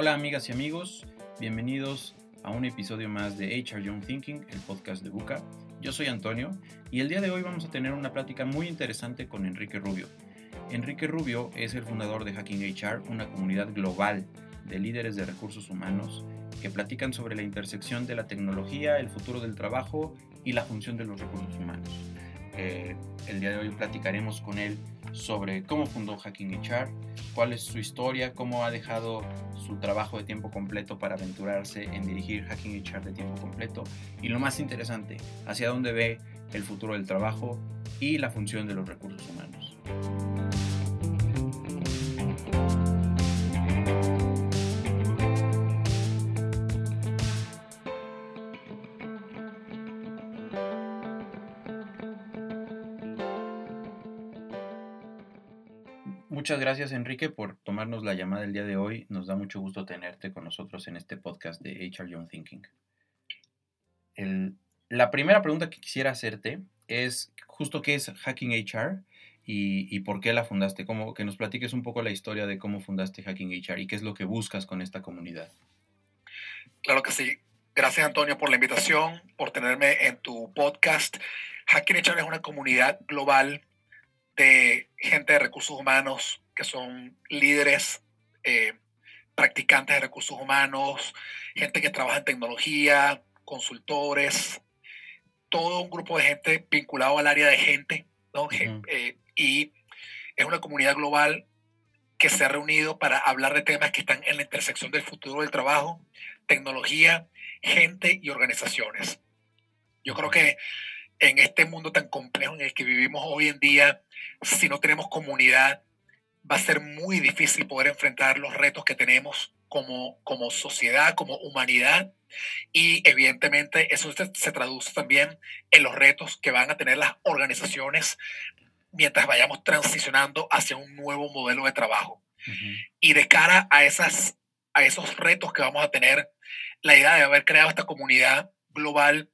Hola amigas y amigos, bienvenidos a un episodio más de HR Young Thinking, el podcast de Buca. Yo soy Antonio y el día de hoy vamos a tener una plática muy interesante con Enrique Rubio. Enrique Rubio es el fundador de Hacking HR, una comunidad global de líderes de recursos humanos que platican sobre la intersección de la tecnología, el futuro del trabajo y la función de los recursos humanos. Eh, el día de hoy platicaremos con él sobre cómo fundó Hacking HR, cuál es su historia, cómo ha dejado su trabajo de tiempo completo para aventurarse en dirigir Hacking HR de tiempo completo y lo más interesante, hacia dónde ve el futuro del trabajo y la función de los recursos humanos. Muchas gracias Enrique por tomarnos la llamada el día de hoy. Nos da mucho gusto tenerte con nosotros en este podcast de HR Young Thinking. la primera pregunta que quisiera hacerte es justo qué es Hacking HR y, por qué la fundaste. Como que nos platiques un poco la historia de cómo fundaste Hacking HR y qué es lo que buscas con esta comunidad. Claro que sí. Gracias Antonio por la invitación, por tenerme en tu podcast. Hacking HR es una comunidad global de gente de recursos humanos que son líderes, eh, practicantes de recursos humanos, gente que trabaja en tecnología, consultores, todo un grupo de gente vinculado al área de gente, ¿no? Eh, y es una comunidad global que se ha reunido para hablar de temas que están en la intersección del futuro del trabajo, tecnología, gente y organizaciones. Yo creo que en este mundo tan complejo en el que vivimos hoy en día, si no tenemos comunidad, va a ser muy difícil poder enfrentar los retos que tenemos como, como sociedad, como humanidad. Y evidentemente eso se, traduce también en los retos que van a tener las organizaciones mientras vayamos transicionando hacia un nuevo modelo de trabajo. Y de cara a, esas, a esos retos que vamos a tener, la idea de haber creado esta comunidad global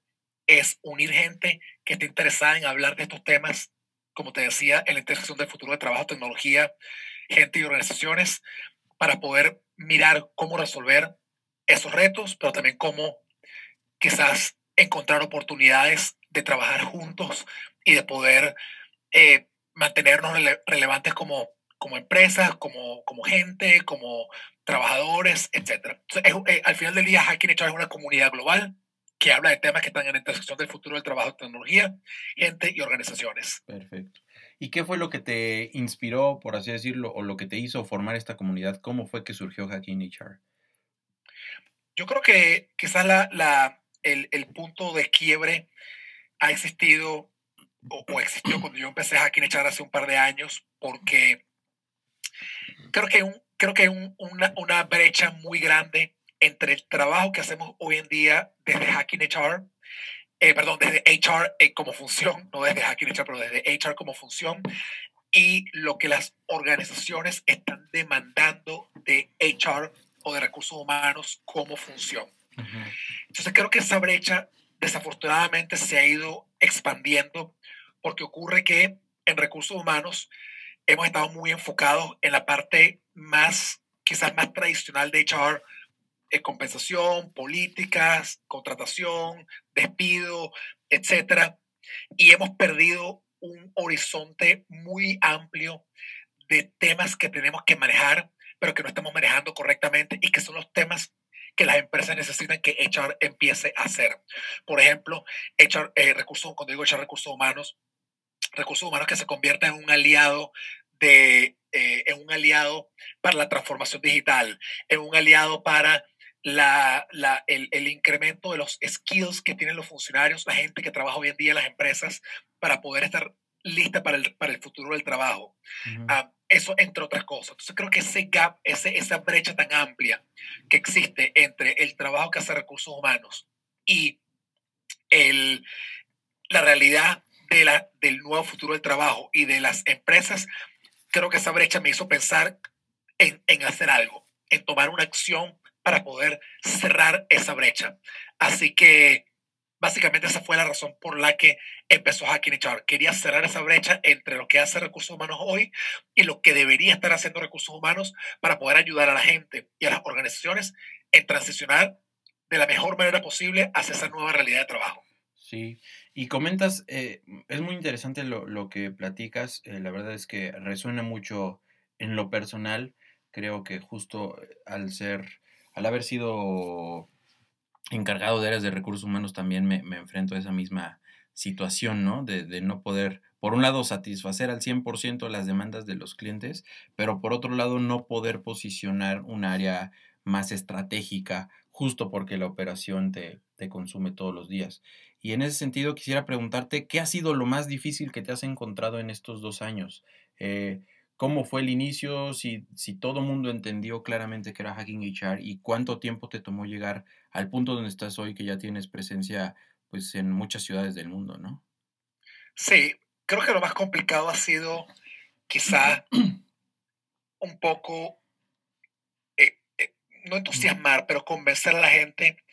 es unir gente que esté interesada en hablar de estos temas, como te decía, en la intersección del futuro de trabajo, tecnología, gente y organizaciones, para poder mirar cómo resolver esos retos, pero también cómo quizás encontrar oportunidades de trabajar juntos y de poder eh, mantenernos relevantes como, como empresas, como, como gente, como trabajadores, etc. Eh, al final del día, Hacking HR es una comunidad global que habla de temas que están en la intersección del futuro del trabajo, tecnología, gente y organizaciones. Perfecto. ¿Y qué fue lo que te inspiró, por así decirlo, o lo que te hizo formar esta comunidad? ¿Cómo fue que surgió Hacking HR? Yo creo que quizás la, la, el, el, punto de quiebre ha existido o, o, existió cuando yo empecé Hacking HR hace un par de años, porque creo que, un, creo que hay un, una, una brecha muy grande entre el trabajo que hacemos hoy en día desde Hacking HR, eh, perdón, desde HR eh, como función, no desde Hacking HR, pero desde HR como función, y lo que las organizaciones están demandando de HR o de recursos humanos como función. Entonces creo que esa brecha desafortunadamente se ha ido expandiendo porque ocurre que en recursos humanos hemos estado muy enfocados en la parte más, quizás más tradicional de HR, compensación, políticas, contratación, despido, etcétera, y hemos perdido un horizonte muy amplio de temas que tenemos que manejar, pero que no estamos manejando correctamente y que son los temas que las empresas necesitan que HR empiece a hacer. Por ejemplo, HR, eh, recursos, cuando digo HR recursos humanos, recursos humanos que se convierten en un aliado de, eh, en un aliado para la transformación digital, en un aliado para la, la, el, el, incremento de los skills que tienen los funcionarios, la gente que trabaja hoy en día en las empresas, para poder estar lista para el, para el futuro del trabajo. Ah, eso entre otras cosas. Entonces creo que ese gap, ese, esa brecha tan amplia que existe entre el trabajo que hace recursos humanos y el, la realidad de la, del nuevo futuro del trabajo y de las empresas, creo que esa brecha me hizo pensar en, en hacer algo, en tomar una acción para poder cerrar esa brecha. Así que básicamente esa fue la razón por la que empezó Hacking HR. Quería cerrar esa brecha entre lo que hace recursos humanos hoy y lo que debería estar haciendo recursos humanos para poder ayudar a la gente y a las organizaciones en transicionar de la mejor manera posible hacia esa nueva realidad de trabajo. Sí, y comentas, eh, es muy interesante lo, lo que platicas, eh, la verdad es que resuena mucho en lo personal, creo que justo eh, al ser, al haber sido encargado de áreas de recursos humanos también me, enfrento a esa misma situación, ¿no? De, de, no poder, por un lado, satisfacer al 100% las demandas de los clientes, pero por otro lado, no poder posicionar un área más estratégica, justo porque la operación te, te consume todos los días. Y en ese sentido, quisiera preguntarte, ¿qué ha sido lo más difícil que te has encontrado en estos dos años? Eh, cómo fue el inicio, si, si todo el mundo entendió claramente que era Hacking HR y cuánto tiempo te tomó llegar al punto donde estás hoy, que ya tienes presencia pues, en muchas ciudades del mundo, ¿no? Sí, creo que lo más complicado ha sido quizá un poco, eh, eh, no entusiasmar, pero convencer a la gente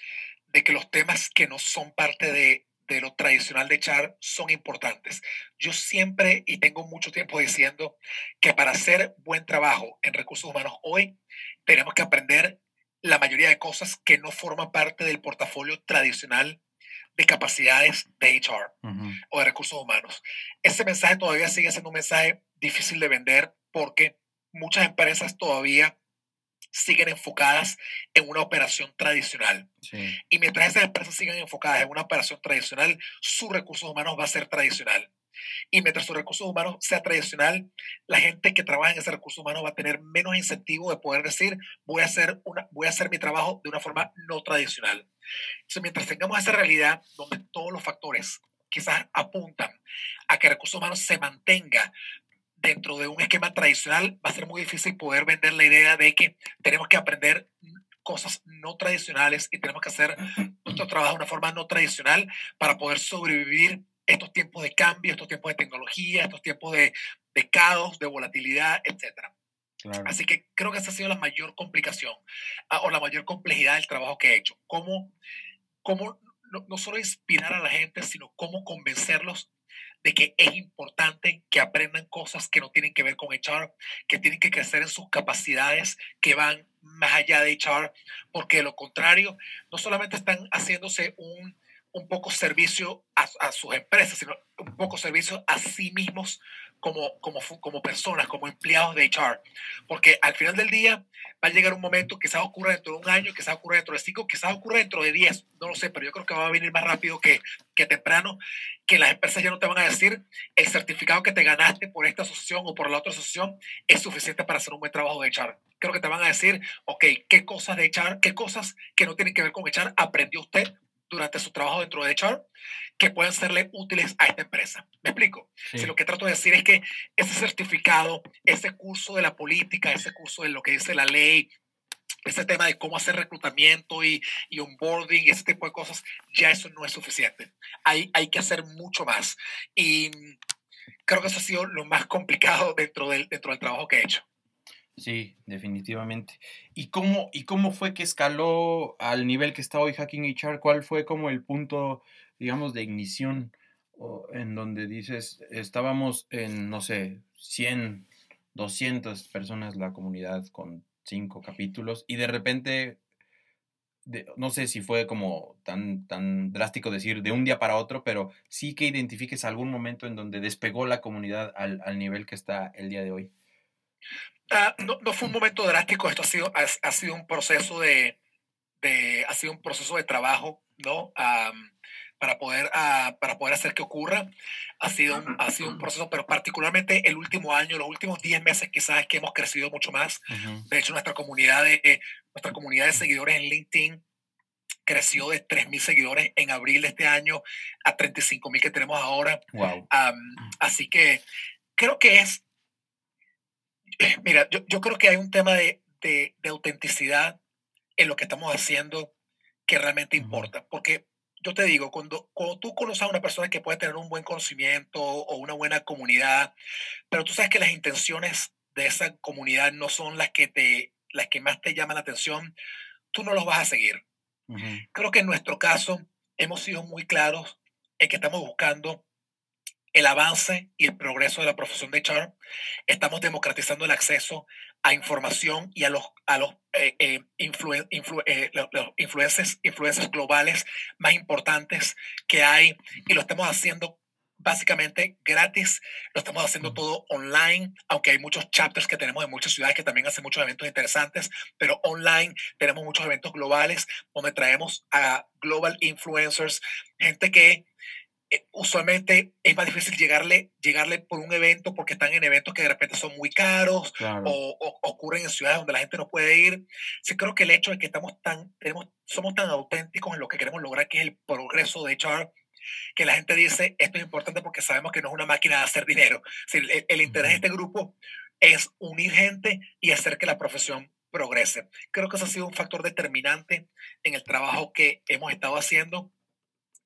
de que los temas que no son parte de, de lo tradicional de echar son importantes. Yo siempre y tengo mucho tiempo diciendo que para hacer buen trabajo en recursos humanos hoy tenemos que aprender la mayoría de cosas que no forman parte del portafolio tradicional de capacidades de HR o de recursos humanos. Ese mensaje todavía sigue siendo un mensaje difícil de vender porque muchas empresas todavía siguen enfocadas en una operación tradicional. Y mientras esas empresas sigan enfocadas en una operación tradicional, sus recursos humanos va a ser tradicional. Y mientras sus recursos humanos sea tradicional, la gente que trabaja en ese recurso humano va a tener menos incentivo de poder decir, voy a hacer, una, voy a hacer mi trabajo de una forma no tradicional. Entonces, mientras tengamos esa realidad donde todos los factores quizás apuntan a que el recurso humano se mantenga dentro de un esquema tradicional, va a ser muy difícil poder vender la idea de que tenemos que aprender cosas no tradicionales y tenemos que hacer nuestro trabajo de una forma no tradicional para poder sobrevivir estos tiempos de cambio, estos tiempos de tecnología, estos tiempos de, de caos, de volatilidad, etc. Así que creo que esa ha sido la mayor complicación ah, o la mayor complejidad del trabajo que he hecho. Cómo, cómo no, no solo inspirar a la gente, sino cómo convencerlos de que es importante que aprendan cosas que no tienen que ver con HR, que tienen que crecer en sus capacidades que van más allá de HR, porque de lo contrario, no solamente están haciéndose un, un poco servicio a, a, sus empresas, sino un poco servicio a sí mismos como, como, como personas, como empleados de HR. Porque al final del día va a llegar un momento, quizás ocurra dentro de un año, quizás ocurra dentro de cinco, quizás ocurra dentro de diez, no lo sé, pero yo creo que va a venir más rápido que, que temprano, que las empresas ya no te van a decir el certificado que te ganaste por esta asociación o por la otra asociación es suficiente para hacer un buen trabajo de HR. Creo que te van a decir, ok, qué cosas de HR, qué cosas que no tienen que ver con HR aprendió usted durante su trabajo dentro de HR que puedan serle útiles a esta empresa. ¿Me explico? Si lo que trato de decir es que ese certificado, ese curso de la política, ese curso de lo que dice la ley, ese tema de cómo hacer reclutamiento y, y onboarding, ese tipo de cosas, ya eso no es suficiente. Hay, hay que hacer mucho más. Y creo que eso ha sido lo más complicado dentro del, dentro del trabajo que he hecho. Sí, definitivamente. ¿Y cómo, ¿Y cómo fue que escaló al nivel que está hoy Hacking HR? ¿Cuál fue como el punto, digamos, de ignición en donde dices, estábamos en, no sé, 100, 200 personas la comunidad con cinco capítulos y de repente, no sé si fue como tan, tan drástico decir de un día para otro, pero sí que identifiques algún momento en donde despegó la comunidad al, al nivel que está el día de hoy. Ah, no, no, fue un momento drástico, esto ha sido, ha, ha sido un proceso de, de, ha sido un proceso de trabajo, ¿no? para, poder, uh, para poder hacer que ocurra. Ha sido, un, ha sido un proceso, pero particularmente el último año, los últimos 10 meses quizás es que hemos crecido mucho más. De hecho, nuestra comunidad de, nuestra comunidad de seguidores en LinkedIn creció de 3.000 seguidores en abril de este año a 35.000 que tenemos ahora. Wow. así que creo que es Mira, yo, yo, creo que hay un tema de, de, de, autenticidad en lo que estamos haciendo que realmente importa, porque yo te digo, cuando, cuando tú conoces a una persona que puede tener un buen conocimiento o una buena comunidad, pero tú sabes que las intenciones de esa comunidad no son las que, te, las que más te llaman la atención, tú no los vas a seguir. Uh -huh. Creo que en nuestro caso, hemos sido muy claros en que estamos buscando el avance y el progreso de la profesión de HR. Estamos democratizando el acceso a información y a los, a los, eh, eh, eh, influencers, globales más importantes que hay y lo estamos haciendo básicamente gratis. Lo estamos haciendo todo online, aunque hay muchos chapters que tenemos en muchas ciudades que también hacen muchos eventos interesantes, pero online tenemos muchos eventos globales donde traemos a global influencers, gente que usualmente es más difícil llegarle, llegarle por un evento porque están en eventos que de repente son muy caros o, ocurren en ciudades donde la gente no puede ir. Sí creo que el hecho de que estamos tan, tenemos, somos tan auténticos en lo que queremos lograr, que es el progreso de HR, que la gente dice, esto es importante porque sabemos que no es una máquina de hacer dinero. el, el interés de este grupo es unir gente y hacer que la profesión progrese. Creo que eso ha sido un factor determinante en el trabajo que hemos estado haciendo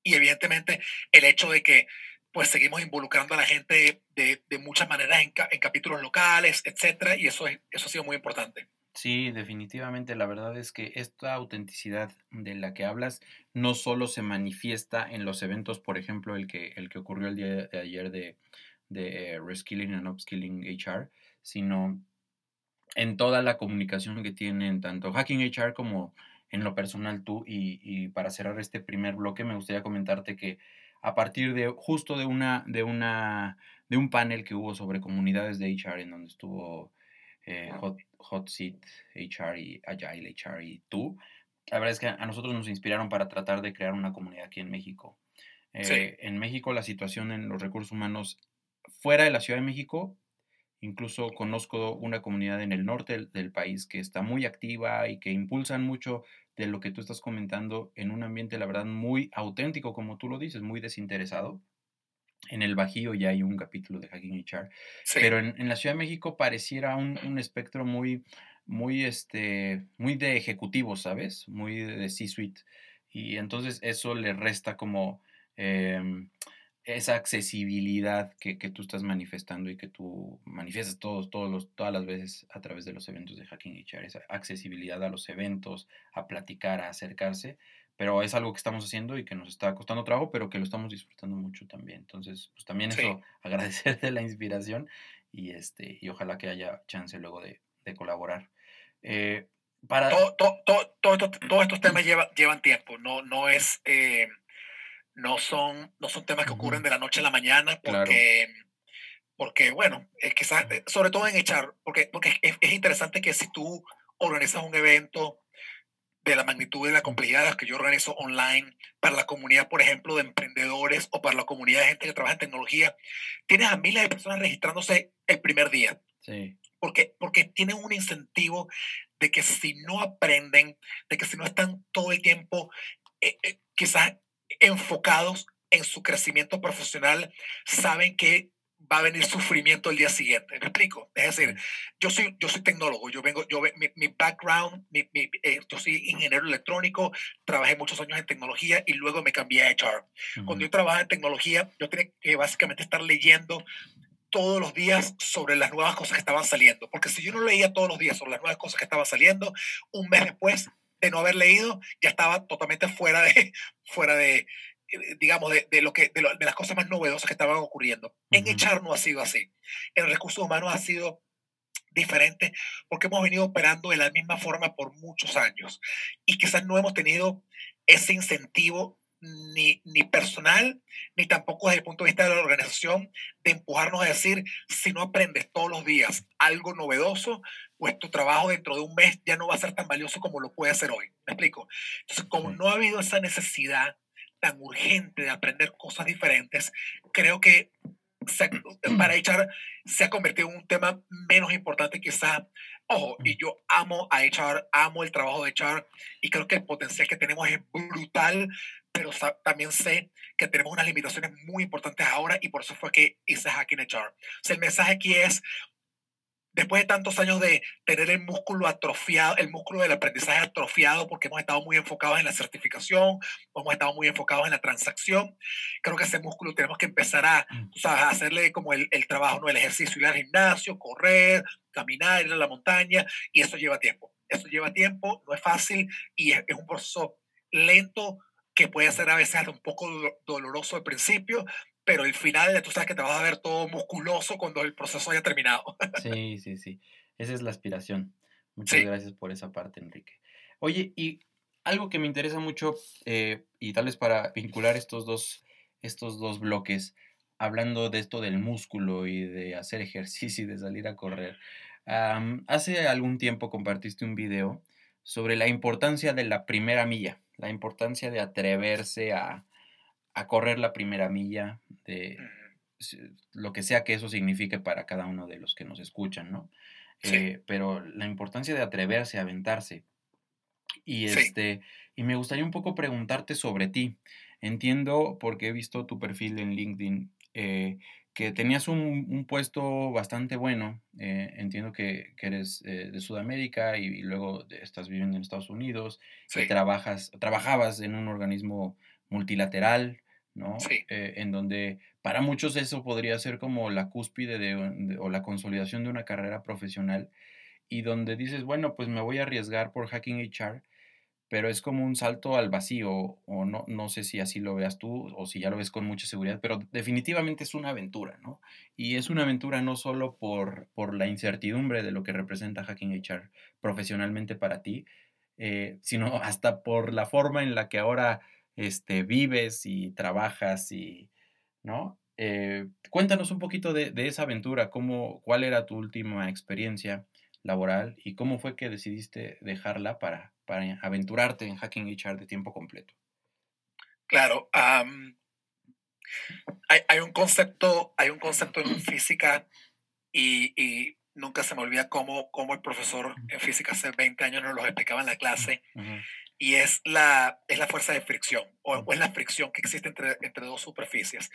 y evidentemente el hecho de que pues seguimos involucrando a la gente de, muchas maneras en, en, capítulos locales, etcétera, y eso, es, eso ha sido muy importante. Sí, definitivamente. La verdad es que esta autenticidad de la que hablas no solo se manifiesta en los eventos, por ejemplo, el que, el que ocurrió el día de ayer de, de eh, Reskilling and Upskilling HR, sino en toda la comunicación que tienen tanto Hacking HR como en lo personal tú. Y, para cerrar este primer bloque, me gustaría comentarte que a partir de justo de una, de una, de un panel que hubo sobre comunidades de HR, en donde estuvo eh, Hot, Hot Seat HR y Agile HR y tú, la verdad es que a nosotros nos inspiraron para tratar de crear una comunidad aquí en México. Eh, en México la situación en los recursos humanos fuera de la Ciudad de México Incluso conozco una comunidad en el norte del, país que está muy activa y que impulsan mucho de lo que tú estás comentando en un ambiente, la verdad, muy auténtico, como tú lo dices, muy desinteresado. En el Bajío ya hay un capítulo de Hacking HR, pero en, la Ciudad de México pareciera un, espectro muy, muy, este, muy de ejecutivo, ¿sabes? Muy de C-suite. Y entonces eso le resta como... Em, esa accesibilidad que, tú estás manifestando y que tú manifiestas todos, todos los, todas las veces a través de los eventos de Hacking HR, esa accesibilidad a los eventos, a platicar, a acercarse, pero es algo que estamos haciendo y que nos está costando trabajo, pero que lo estamos disfrutando mucho también. Entonces, pues también eso, agradecerte la inspiración y, este, y ojalá que haya chance luego de, colaborar. Eh, para... Todos estos temas llevan tiempo, no, no es... Eh, no son, no son temas que ocurren de la noche a la mañana, porque, porque bueno, es quizás, eh, sobre todo en echar, porque, porque es, interesante que si tú organizas un evento de la magnitud y la complejidad que yo organizo online para la comunidad, por ejemplo, de emprendedores o para la comunidad de gente que trabaja en tecnología, tienes a miles de personas registrándose el primer día. Sí. Porque, porque tienen un incentivo de que si no aprenden, de que si no están todo el tiempo, eh, eh, quizás enfocados en su crecimiento profesional, saben que va a venir sufrimiento el día siguiente. ¿Me explico? Es decir, yo soy, yo soy tecnólogo, yo vengo, yo, mi, mi background, mi, mi, eh, yo soy ingeniero electrónico, trabajé muchos años en tecnología y luego me cambié a HR. Cuando yo trabajaba en tecnología, yo tenía que básicamente estar leyendo todos los días sobre las nuevas cosas que estaban saliendo, porque si yo no leía todos los días sobre las nuevas cosas que estaban saliendo, un mes después de no haber leído, ya estaba totalmente fuera de, fuera de eh, digamos, de, de lo que, de, las cosas más novedosas que estaban ocurriendo. En echar no ha sido así. En recursos humanos ha sido diferente porque hemos venido operando de la misma forma por muchos años y quizás no hemos tenido ese incentivo ni, ni personal, ni tampoco desde el punto de vista de la organización, de empujarnos a decir, si no aprendes todos los días algo novedoso, pues tu trabajo dentro de un mes ya no va a ser tan valioso como lo puede hacer hoy. ¿Me explico? Entonces, como no ha habido esa necesidad tan urgente de aprender cosas diferentes, creo que para echar se ha convertido en un tema menos importante quizá. Ojo, y yo amo a echar, amo el trabajo de echar y creo que el potencial que tenemos es brutal, pero también sé que tenemos unas limitaciones muy importantes ahora y por eso fue que hice Hacking HR. O sea, el mensaje aquí es, después de tantos años de tener el músculo atrofiado, el músculo del aprendizaje atrofiado, porque hemos estado muy enfocados en la certificación, hemos estado muy enfocados en la transacción, creo que ese músculo tenemos que empezar a, mm. hacerle como el, el, trabajo, ¿no? el ejercicio, ir al gimnasio, correr, caminar, ir a la montaña, y eso lleva tiempo. Eso lleva tiempo, no es fácil y es, es un proceso lento, que puede ser a veces un poco doloroso al principio, pero el final tú sabes que te vas a ver todo musculoso cuando el proceso haya terminado. Sí, sí, sí. Esa es la aspiración. Muchas gracias por esa parte, Enrique. Oye, y algo que me interesa mucho, eh, y tal vez para vincular estos dos, estos dos bloques, hablando de esto del músculo y de hacer ejercicio y de salir a correr. hace algún tiempo compartiste un video sobre la importancia de la primera milla, la importancia de atreverse a, a correr la primera milla, de lo que sea que eso signifique para cada uno de los que nos escuchan, ¿no? Eh, pero la importancia de atreverse a aventarse. Y, este, y me gustaría un poco preguntarte sobre ti. Entiendo, porque he visto tu perfil en LinkedIn, eh, que tenías un, puesto bastante bueno. Eh, entiendo que, eres de Sudamérica y, luego estás viviendo en Estados Unidos y trabajas, trabajabas en un organismo multilateral ¿no? Eh, en donde para muchos eso podría ser como la cúspide de, o la consolidación de una carrera profesional y donde dices, bueno, pues me voy a arriesgar por hacking HR, pero es como un salto al vacío o no, no sé si así lo veas tú o si ya lo ves con mucha seguridad, pero definitivamente es una aventura, ¿no? Y es una aventura no solo por, por la incertidumbre de lo que representa hacking HR profesionalmente para ti, eh, sino hasta por la forma en la que ahora este, vives y trabajas y, ¿no? Eh, cuéntanos un poquito de, esa aventura, cómo, cuál era tu última experiencia laboral y cómo fue que decidiste dejarla para, para aventurarte en Hacking HR de tiempo completo. Claro, hay, hay, un concepto, hay un concepto en física y, y, nunca se me olvida cómo, cómo el profesor en física hace 20 años nos lo explicaba en la clase y es la, es la fuerza de fricción o, es la fricción que existe entre, entre dos superficies.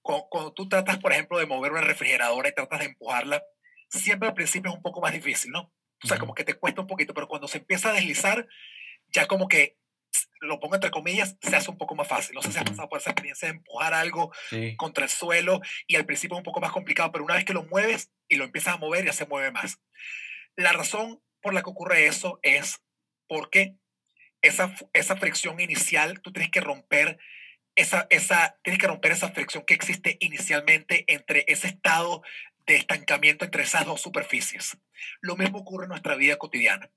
Cuando, tú tratas, por ejemplo, de mover una refrigeradora y tratas de empujarla, siempre al principio es un poco más difícil, ¿no? O sea, como que te cuesta un poquito, pero cuando se empieza a deslizar, ya como que, lo pongo entre comillas, se hace un poco más fácil. No sé si has pasado por esa experiencia de empujar algo contra el suelo y al principio es un poco más complicado, pero una vez que lo mueves y lo empiezas a mover, ya se mueve más. La razón por la que ocurre eso es porque esa, esa fricción inicial, tú tienes que romper esa, esa, tienes que romper esa fricción que existe inicialmente entre ese estado de estancamiento entre esas dos superficies. Lo mismo ocurre en nuestra vida cotidiana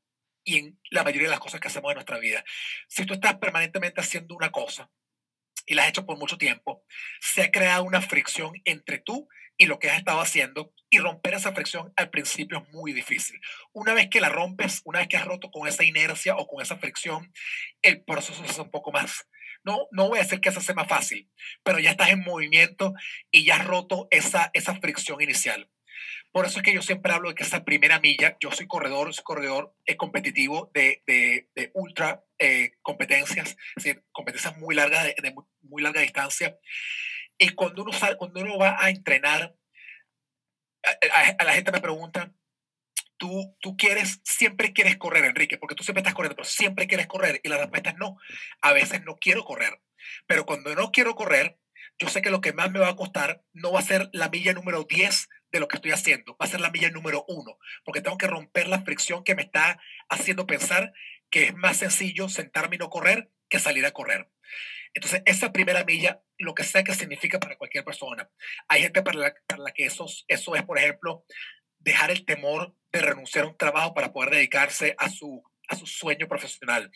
y en la mayoría de las cosas que hacemos en nuestra vida. Si tú estás permanentemente haciendo una cosa y la has hecho por mucho tiempo, se ha creado una fricción entre tú y lo que has estado haciendo y romper esa fricción al principio es muy difícil. Una vez que la rompes, una vez que has roto con esa inercia o con esa fricción, el proceso hace un poco más. No, no voy a decir que se hace más fácil, pero ya estás en movimiento y ya has roto esa, esa fricción inicial. Por eso es que yo siempre hablo de que esa primera milla, yo soy corredor, soy corredor eh, competitivo de, de, de ultra eh, competencias, es competencias muy largas, de, de muy, muy larga distancia. Y cuando uno, sale, cuando uno va a entrenar, a, la gente me pregunta, ¿tú, tú quieres, siempre quieres correr, Enrique, porque tú siempre estás corriendo, pero siempre quieres correr. Y la respuesta es no. A veces no quiero correr. Pero cuando no quiero correr, yo sé que lo que más me va a costar no va a ser la milla número 10 de lo que estoy haciendo, va a ser la milla número 1, porque tengo que romper la fricción que me está haciendo pensar que es más sencillo sentarme y no correr que salir a correr. Entonces, esa primera milla, lo que sea que significa para cualquier persona. Hay gente para la, para la que eso, eso es, por ejemplo, dejar el temor de renunciar a un trabajo para poder dedicarse a su, a su sueño profesional.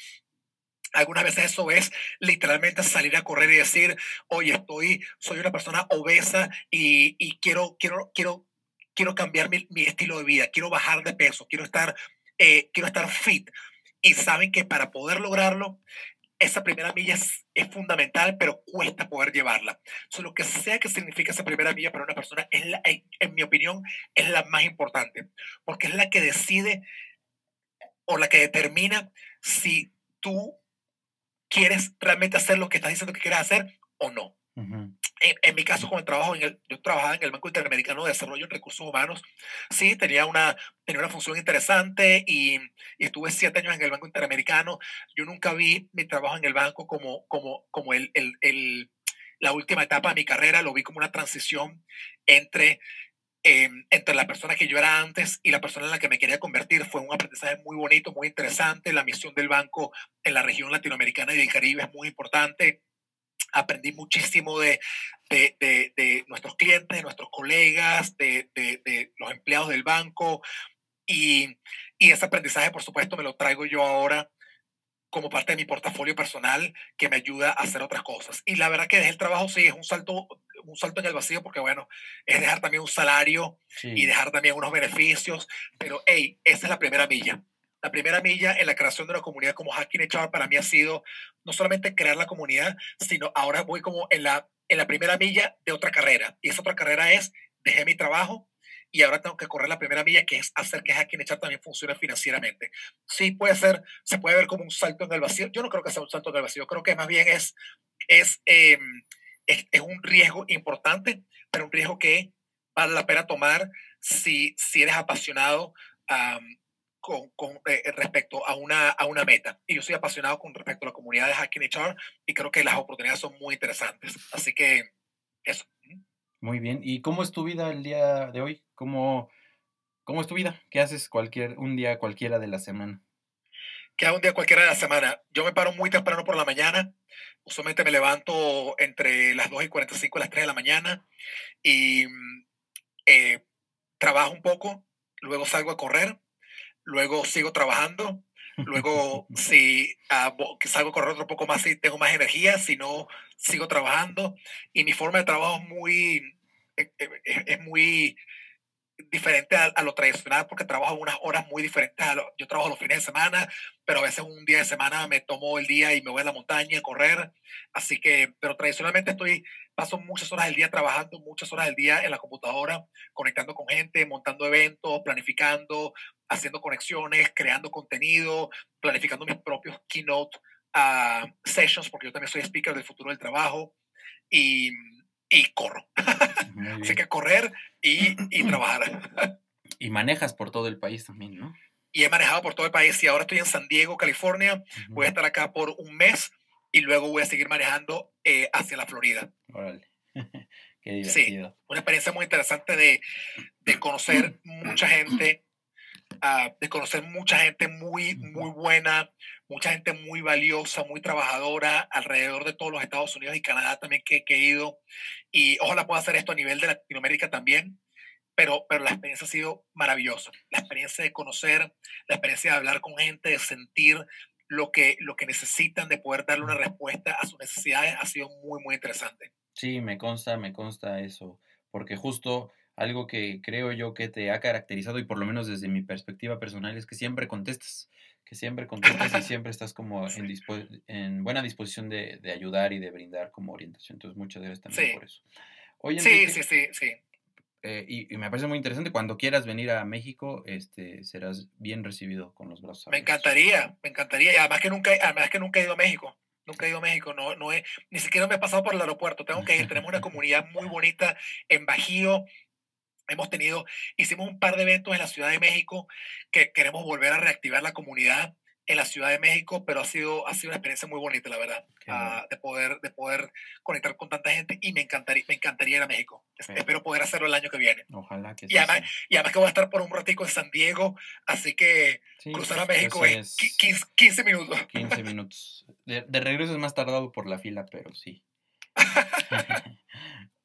Algunas veces eso es literalmente salir a correr y decir, oye, estoy, soy una persona obesa y, y quiero, quiero, quiero, quiero cambiar mi, mi, estilo de vida, quiero bajar de peso, quiero estar, eh, quiero estar fit. Y saben que para poder lograrlo esa primera milla es, fundamental, pero cuesta poder llevarla. So, lo que sea que signifique esa primera milla para una persona, es la, en, mi opinión, es la más importante, porque es la que decide o la que determina si tú quieres realmente hacer lo que estás diciendo que quieres hacer o no en, mi caso, con el trabajo, en el, yo trabajaba en el Banco Interamericano de Desarrollo en Recursos Humanos. Sí, tenía una, tenía una función interesante y, y, estuve siete años en el Banco Interamericano. Yo nunca vi mi trabajo en el banco como, como, como el, el, el, la última etapa de mi carrera, lo vi como una transición entre em, entre la persona que yo era antes y la persona en la que me quería convertir. Fue un aprendizaje muy bonito, muy interesante. La misión del banco en la región latinoamericana y del Caribe es muy importante. Aprendí muchísimo de, de, de, nuestros clientes, de nuestros colegas, de, los empleados del banco. Y, y ese aprendizaje, por supuesto, me lo traigo yo ahora como parte de mi portafolio personal que me ayuda a hacer otras cosas. Y la verdad que desde el trabajo sí es un salto, un salto en el vacío porque, bueno, es dejar también un salario y dejar también unos beneficios, pero, hey, esa es la primera milla. La primera milla en la creación de una comunidad como Hacking HR para mí ha sido no solamente crear la comunidad, sino ahora voy como en la, en la primera milla de otra carrera. Y esa otra carrera es, dejé mi trabajo, y ahora tengo que correr la primera milla, que es hacer que Hacking HR también funcione financieramente. Sí, puede ser, se puede ver como un salto en el vacío. Yo no creo que sea un salto en el vacío, creo que más bien es, es, em, es, es, un riesgo importante, pero un riesgo que vale la pena tomar si, si eres apasionado con, con eh, respecto a una, a una meta. Y yo soy apasionado con respecto a la comunidad de Hacking HR y creo que las oportunidades son muy interesantes. Así que eso. Muy bien. ¿Y cómo es tu vida el día de hoy? ¿Cómo, cómo es tu vida? ¿Qué haces cualquier, un día cualquiera de la semana? ¿Qué hago un día cualquiera de la semana? Yo me paro muy temprano por la mañana. Usualmente me levanto entre las 2 y 45 y las 3 de la mañana y eh, trabajo un poco, luego salgo a correr, luego sigo trabajando, luego si uh, salgo a correr otro poco más y tengo más energía, si no, sigo trabajando. Y mi forma de trabajo es muy, eh, eh, es muy diferente a, lo tradicional porque trabajo unas horas muy diferentes. A yo trabajo los fines de semana, pero a veces un día de semana me tomo el día y me voy a la montaña a correr. Así que, pero tradicionalmente estoy, paso muchas horas del día trabajando, muchas horas del día en la computadora, conectando con gente, montando eventos, planificando, haciendo conexiones, creando contenido, planificando mis propios keynote uh, sessions, porque yo también soy speaker del futuro del trabajo. Y y corro. Así que correr y, y trabajar. y manejas por todo el país también, ¿no? Y he manejado por todo el país y ahora estoy en San Diego, California. Voy a estar acá por un mes y luego voy a seguir manejando eh, hacia la Florida. Órale. Qué divertido. Sí, una experiencia muy interesante de, de conocer mucha gente, uh, de conocer mucha gente muy, muy buena, mucha gente muy valiosa, muy trabajadora alrededor de todos los Estados Unidos y Canadá también que, he ido. Y ojalá pueda hacer esto a nivel de Latinoamérica también. Pero, pero la experiencia ha sido maravillosa. La experiencia de conocer, la experiencia de hablar con gente, de sentir lo que, lo que necesitan, de poder darle una respuesta a sus necesidades, ha sido muy, muy interesante. Sí, me consta, me consta eso. Porque justo algo que creo yo que te ha caracterizado y por lo menos desde mi perspectiva personal es que siempre contestas que siempre contestas y siempre estás como en, en buena disposición de, de, ayudar y de brindar como orientación. Entonces, muchas gracias también por eso. sí, sí, sí, sí. Eh, y, me parece muy interesante. Cuando quieras venir a México, este, serás bien recibido con los brazos abiertos. Me encantaría, me encantaría. Y además que nunca, además que nunca he ido a México. Nunca he ido a México, no, no he, ni siquiera me he pasado por el aeropuerto. Tengo que ir. Tenemos una comunidad muy bonita en Bajío, Hemos tenido, hicimos un par de eventos en la Ciudad de México que queremos volver a reactivar la comunidad en la Ciudad de México, pero ha sido, ha sido una experiencia muy bonita, la verdad, ah, de, poder, de poder conectar con tanta gente y me encantaría, me encantaría ir a México. Espero poder hacerlo el año que viene. Ojalá que y además, y además que voy a estar por un ratico en San Diego, así que cruzar a México en 15, minutos. 15 minutos. De, de regreso es más tardado por la fila, pero sí.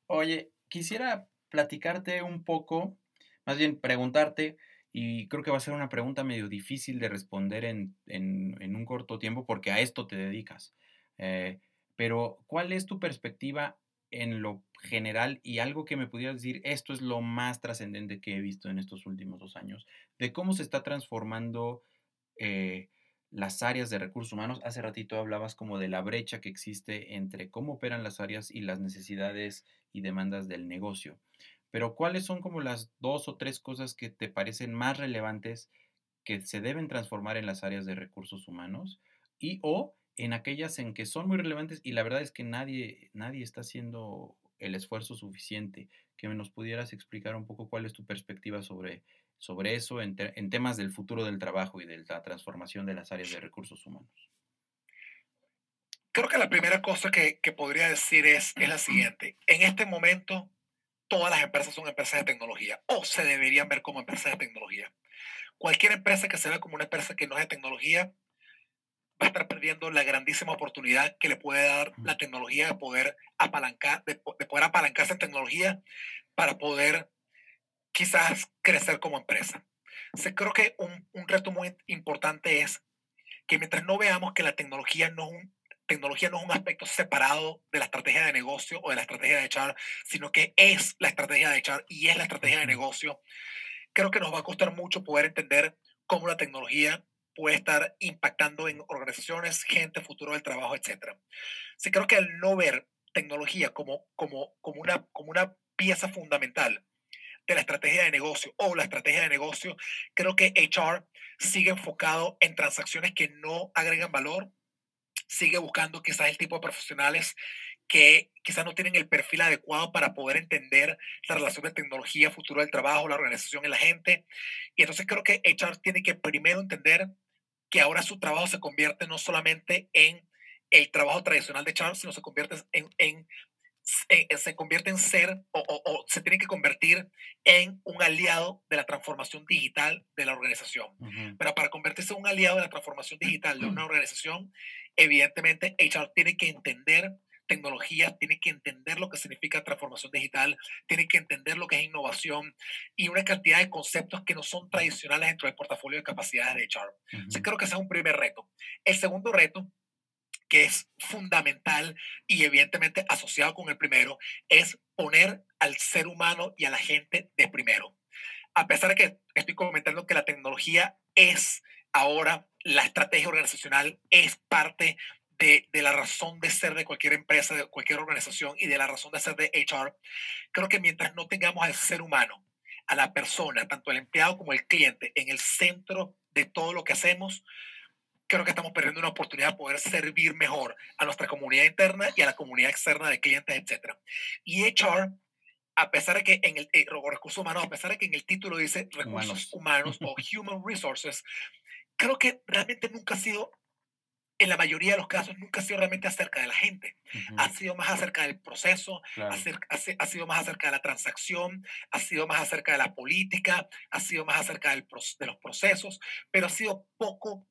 Oye, quisiera platicarte un poco, más bien preguntarte, y creo que va a ser una pregunta medio difícil de responder en, en, un corto tiempo porque a esto te dedicas. Eh, pero, ¿cuál es tu perspectiva en lo general y algo que me pudieras decir, esto es lo más trascendente que he visto en estos últimos dos años, de cómo se está transformando eh, las áreas de recursos humanos. Hace ratito hablabas como de la brecha que existe entre cómo operan las áreas y las necesidades y demandas del negocio. Pero ¿cuáles son como las dos o tres cosas que te parecen más relevantes que se deben transformar en las áreas de recursos humanos y o en aquellas en que son muy relevantes y la verdad es que nadie, nadie está haciendo el esfuerzo suficiente? Que nos pudieras explicar un poco cuál es tu perspectiva sobre, sobre eso en, en temas del futuro del trabajo y de la transformación de las áreas de recursos humanos. Creo que la primera cosa que, que podría decir es, es la siguiente. En este momento todas las empresas son empresas de tecnología o se deberían ver como empresas de tecnología. Cualquier empresa que se vea como una empresa que no es de tecnología va a estar perdiendo la grandísima oportunidad que le puede dar la tecnología de poder apalancar, de, poder apalancarse en tecnología para poder quizás crecer como empresa. Se creo que un, un, reto muy importante es que mientras no veamos que la tecnología no, es un, tecnología no es un aspecto separado de la estrategia de negocio o de la estrategia de echar, sino que es la estrategia de echar y es la estrategia de negocio, creo que nos va a costar mucho poder entender cómo la tecnología puede estar impactando en organizaciones, gente, futuro del trabajo, etc. Sí, creo que al no ver tecnología como, como, como, una, como una pieza fundamental de la estrategia de negocio o la estrategia de negocio, creo que HR sigue enfocado en transacciones que no agregan valor, sigue buscando quizás el tipo de profesionales que quizás no tienen el perfil adecuado para poder entender la relación de tecnología, futuro del trabajo, la organización y la gente. Y entonces creo que HR tiene que primero entender que ahora su trabajo se convierte no solamente en el trabajo tradicional de HR, sino se convierte en, en se convierte en ser o, o, se tiene que convertir en un aliado de la transformación digital de la organización. Pero para convertirse en un aliado de la transformación digital de una organización, evidentemente HR tiene que entender tecnología, tiene que entender lo que significa transformación digital, tiene que entender lo que es innovación y una cantidad de conceptos que no son tradicionales dentro del portafolio de capacidades de HR. Uh creo que ese es un primer reto. El segundo reto que es fundamental y evidentemente asociado con el primero, es poner al ser humano y a la gente de primero. A pesar de que estoy comentando que la tecnología es ahora la estrategia organizacional, es parte de, de, la razón de ser de cualquier empresa, de cualquier organización y de la razón de ser de HR, creo que mientras no tengamos al ser humano, a la persona, tanto el empleado como el cliente, en el centro de todo lo que hacemos, creo que estamos perdiendo una oportunidad de poder servir mejor a nuestra comunidad interna y a la comunidad externa de clientes, etc. Y HR, a pesar de que en el eh, recursos humanos, a pesar de que en el título dice recursos humanos, humanos o human resources, creo que realmente nunca ha sido en la mayoría de los casos nunca ha sido realmente acerca de la gente. Ha sido más acerca del proceso, ha, sido más acerca de la transacción, ha sido más acerca de la política, ha sido más acerca del, de los procesos, pero ha sido poco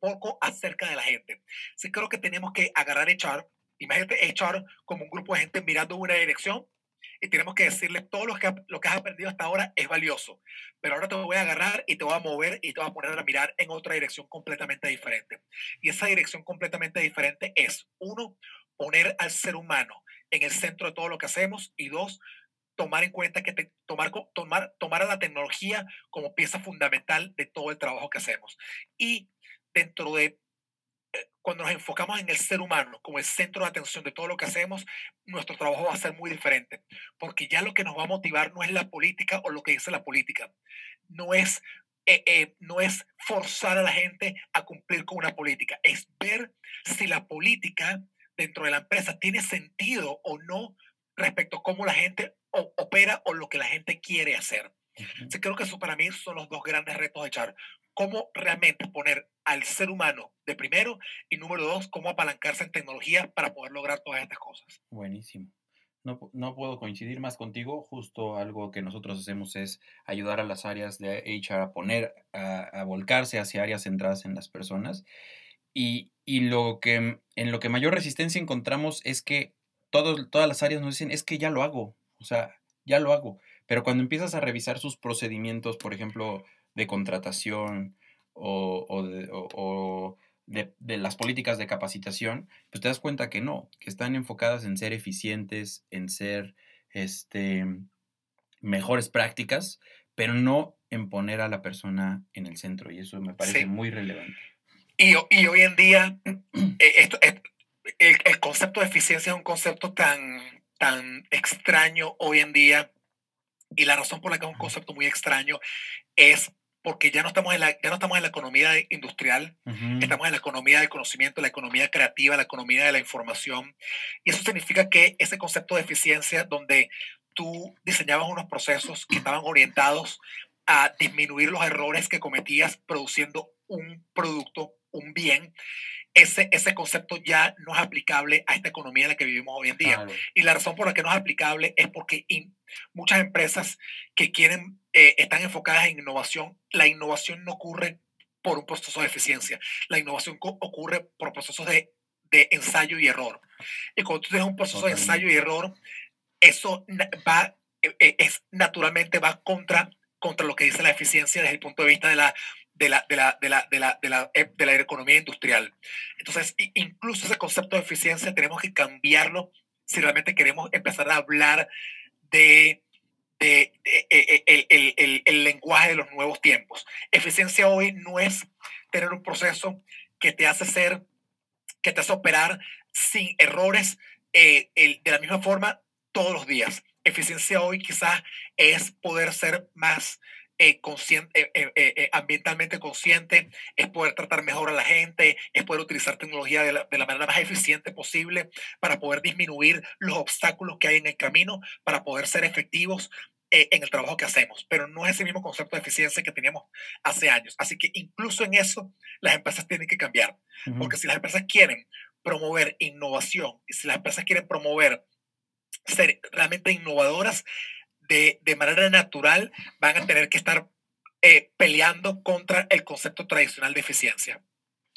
poco acerca de la gente. Sí creo que tenemos que agarrar echar, imagínate echar como un grupo de gente mirando una dirección y tenemos que decirle todo lo que, lo que has aprendido hasta ahora es valioso, pero ahora te voy a agarrar y te voy a mover y te voy a poner a mirar en otra dirección completamente diferente. Y esa dirección completamente diferente es, uno, poner al ser humano en el centro de todo lo que hacemos y dos, tomar en cuenta que tomar, tomar, tomar a la tecnología como pieza fundamental de todo el trabajo que hacemos. Y dentro de eh, cuando nos enfocamos en el ser humano como el centro de atención de todo lo que hacemos, nuestro trabajo va a ser muy diferente, porque ya lo que nos va a motivar no es la política o lo que dice la política, no es, eh, eh, no es forzar a la gente a cumplir con una política, es ver si la política dentro de la empresa tiene sentido o no respecto a cómo la gente opera o lo que la gente quiere hacer. creo que eso para mí son los dos grandes retos de echar cómo realmente poner al ser humano de primero y número dos, cómo apalancarse en tecnología para poder lograr todas estas cosas. Buenísimo. No, no, puedo coincidir más contigo. Justo algo que nosotros hacemos es ayudar a las áreas de HR a poner, a, volcarse hacia áreas centradas en las personas. Y, y, lo que, en lo que mayor resistencia encontramos es que todos, todas las áreas nos dicen, es que ya lo hago. O sea, ya lo hago. Pero cuando empiezas a revisar sus procedimientos, por ejemplo, de contratación o, de, las políticas de capacitación, pues te das cuenta que no, que están enfocadas en ser eficientes, en ser este, mejores prácticas, pero no en poner a la persona en el centro. Y eso me parece muy relevante. Y, hoy en día, eh, esto, el, el, concepto de eficiencia es un concepto tan, tan extraño hoy en día. Y la razón por la que es un concepto muy extraño es porque ya no estamos en la, ya no estamos en la economía industrial, estamos en la economía del conocimiento, la economía creativa, la economía de la información. Y eso significa que ese concepto de eficiencia, donde tú diseñabas unos procesos que estaban orientados a disminuir los errores que cometías produciendo un producto, un bien, ese, ese concepto ya no es aplicable a esta economía en la que vivimos hoy en día. Y la razón por la que no es aplicable es porque muchas empresas que quieren, eh, están enfocadas en innovación, la innovación no ocurre por un proceso de eficiencia, la innovación ocurre por procesos de, de ensayo y error. Y cuando tú tienes un proceso de ensayo y error, eso va, eh, eh, es, naturalmente va contra, contra lo que dice la eficiencia desde el punto de vista de la de la, de la, de la, de la, de la, eh, de la economía industrial. Entonces, incluso ese concepto de eficiencia tenemos que cambiarlo si realmente queremos empezar a hablar de, de, eh, eh, el, el, lenguaje de los nuevos tiempos. Eficiencia hoy no es tener un proceso que te hace ser, que te hace operar sin errores de la misma forma todos los días. Eficiencia hoy quizás es poder ser más eh, consciente, eh, eh, ambientalmente consciente, es poder tratar mejor a la gente, es poder utilizar tecnología de la, de la, manera más eficiente posible para poder disminuir los obstáculos que hay en el camino, para poder ser efectivos en el trabajo que hacemos. Pero no es ese mismo concepto de eficiencia que teníamos hace años. Así que incluso en eso las empresas tienen que cambiar. Porque si las empresas quieren promover innovación y si las empresas quieren promover ser realmente innovadoras, de, manera natural van a tener que estar eh, peleando contra el concepto tradicional de eficiencia.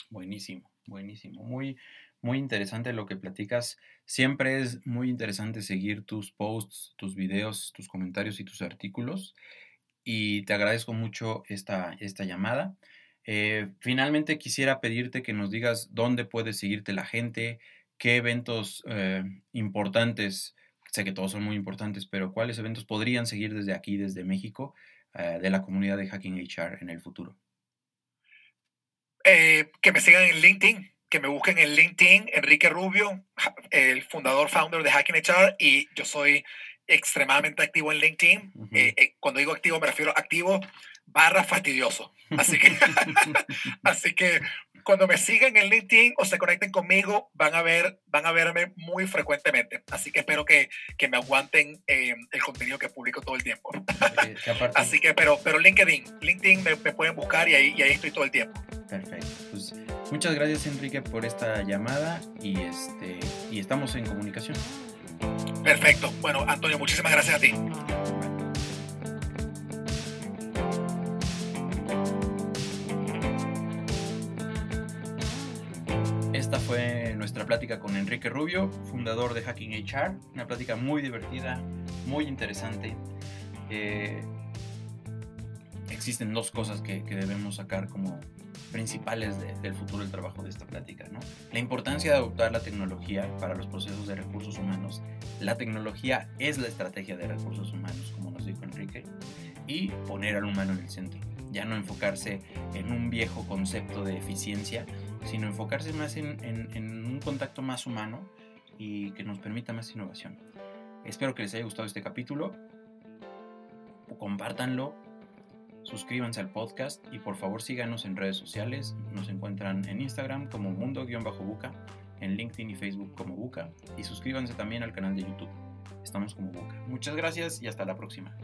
Buenísimo, buenísimo. Muy, muy interesante lo que platicas. Siempre es muy interesante seguir tus posts, tus videos, tus comentarios y tus artículos. Y te agradezco mucho esta, esta llamada. Eh, finalmente quisiera pedirte que nos digas dónde puede seguirte la gente, qué eventos eh, importantes sé que todos son muy importantes, pero ¿cuáles eventos podrían seguir desde aquí, desde México, eh, de la comunidad de Hacking HR en el futuro? Eh, que me sigan en LinkedIn, que me busquen en LinkedIn, Enrique Rubio, el fundador, founder de Hacking HR, y yo soy extremadamente activo en LinkedIn. Eh, cuando digo activo, me refiero a activo barra fastidioso. Así que, así que cuando me siguen en LinkedIn o se conecten conmigo, van a ver, van a verme muy frecuentemente. Así que espero que, que me aguanten eh, el contenido que publico todo el tiempo. Eh, Así que, pero, pero LinkedIn, LinkedIn me, pueden buscar y ahí, y ahí estoy todo el tiempo. Perfecto. Pues muchas gracias Enrique por esta llamada y, este, y estamos en comunicación. Perfecto. Bueno, Antonio, muchísimas gracias a ti. Fue nuestra plática con Enrique Rubio, fundador de Hacking HR. Una plática muy divertida, muy interesante. Eh, existen dos cosas que, debemos sacar como principales del futuro del trabajo de esta plática. La importancia de adoptar la tecnología para los procesos de recursos humanos. La tecnología es la estrategia de recursos humanos, como nos dijo Enrique, y poner al humano en el centro. Ya no enfocarse en un viejo concepto de eficiencia, sino enfocarse más en, un contacto más humano y que nos permita más innovación. Espero que les haya gustado este capítulo. Compártanlo, suscríbanse al podcast y por favor síganos en redes sociales. Nos encuentran en Instagram como mundo-buca, en LinkedIn y Facebook como Buca y suscríbanse también al canal de YouTube. Estamos como Buca. Muchas gracias y hasta la próxima.